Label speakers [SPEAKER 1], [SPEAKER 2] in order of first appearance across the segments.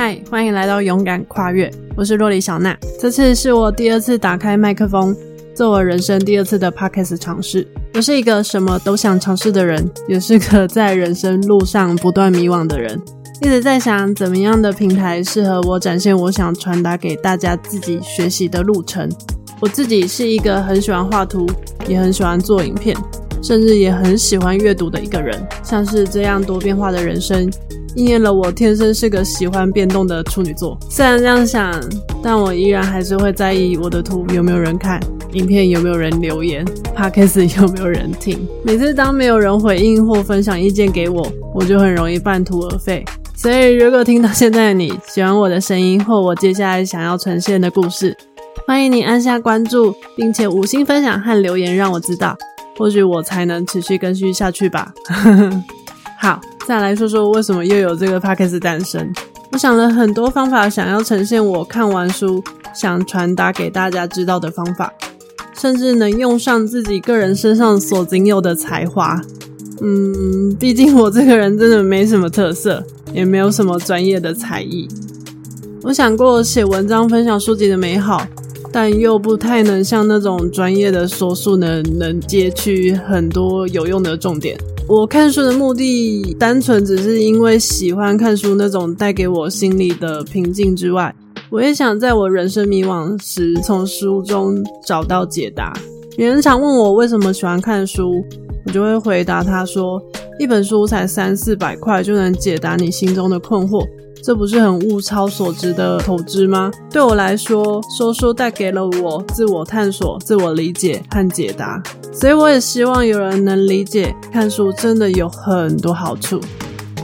[SPEAKER 1] 嗨，欢迎来到勇敢跨越，我是洛里小娜。这次是我第二次打开麦克风，做我人生第二次的 podcast 尝试。我是一个什么都想尝试的人，也是个在人生路上不断迷惘的人。一直在想，怎么样的平台适合我展现我想传达给大家自己学习的路程。我自己是一个很喜欢画图，也很喜欢做影片，甚至也很喜欢阅读的一个人。像是这样多变化的人生。应验了我天生是个喜欢变动的处女座。虽然这样想，但我依然还是会在意我的图有没有人看，影片有没有人留言，podcast 有没有人听。每次当没有人回应或分享意见给我，我就很容易半途而废。所以，如果听到现在的你喜欢我的声音或我接下来想要呈现的故事，欢迎你按下关注，并且五星分享和留言，让我知道，或许我才能持续更新下去吧。好。再来说说为什么又有这个 podcast 诞生。我想了很多方法，想要呈现我看完书想传达给大家知道的方法，甚至能用上自己个人身上所仅有的才华。嗯，毕竟我这个人真的没什么特色，也没有什么专业的才艺。我想过写文章分享书籍的美好，但又不太能像那种专业的说书能能接取很多有用的重点。我看书的目的，单纯只是因为喜欢看书那种带给我心里的平静之外，我也想在我人生迷惘时，从书中找到解答。别人常问我为什么喜欢看书，我就会回答他说：一本书才三四百块，就能解答你心中的困惑。这不是很物超所值的投资吗？对我来说，说书带给了我自我探索、自我理解和解答，所以我也希望有人能理解，看书真的有很多好处。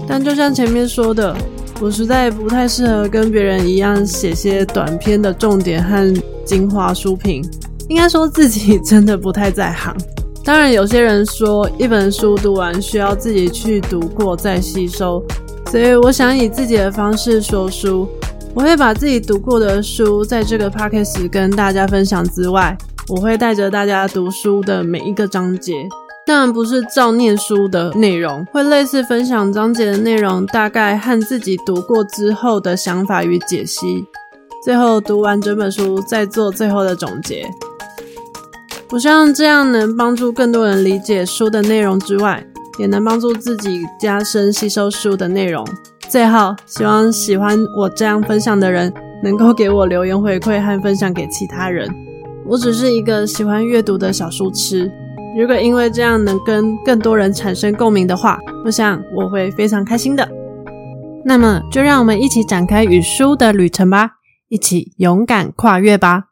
[SPEAKER 1] 但就像前面说的，我实在不太适合跟别人一样写些短篇的重点和精华书评，应该说自己真的不太在行。当然，有些人说一本书读完需要自己去读过再吸收。所以我想以自己的方式说书，我会把自己读过的书在这个 podcast 跟大家分享之外，我会带着大家读书的每一个章节，当然不是照念书的内容，会类似分享章节的内容，大概和自己读过之后的想法与解析，最后读完整本书再做最后的总结。我希望这样能帮助更多人理解书的内容之外。也能帮助自己加深吸收书的内容。最后，希望喜欢我这样分享的人能够给我留言回馈和分享给其他人。我只是一个喜欢阅读的小书痴，如果因为这样能跟更多人产生共鸣的话，我想我会非常开心的。那么，就让我们一起展开与书的旅程吧，一起勇敢跨越吧。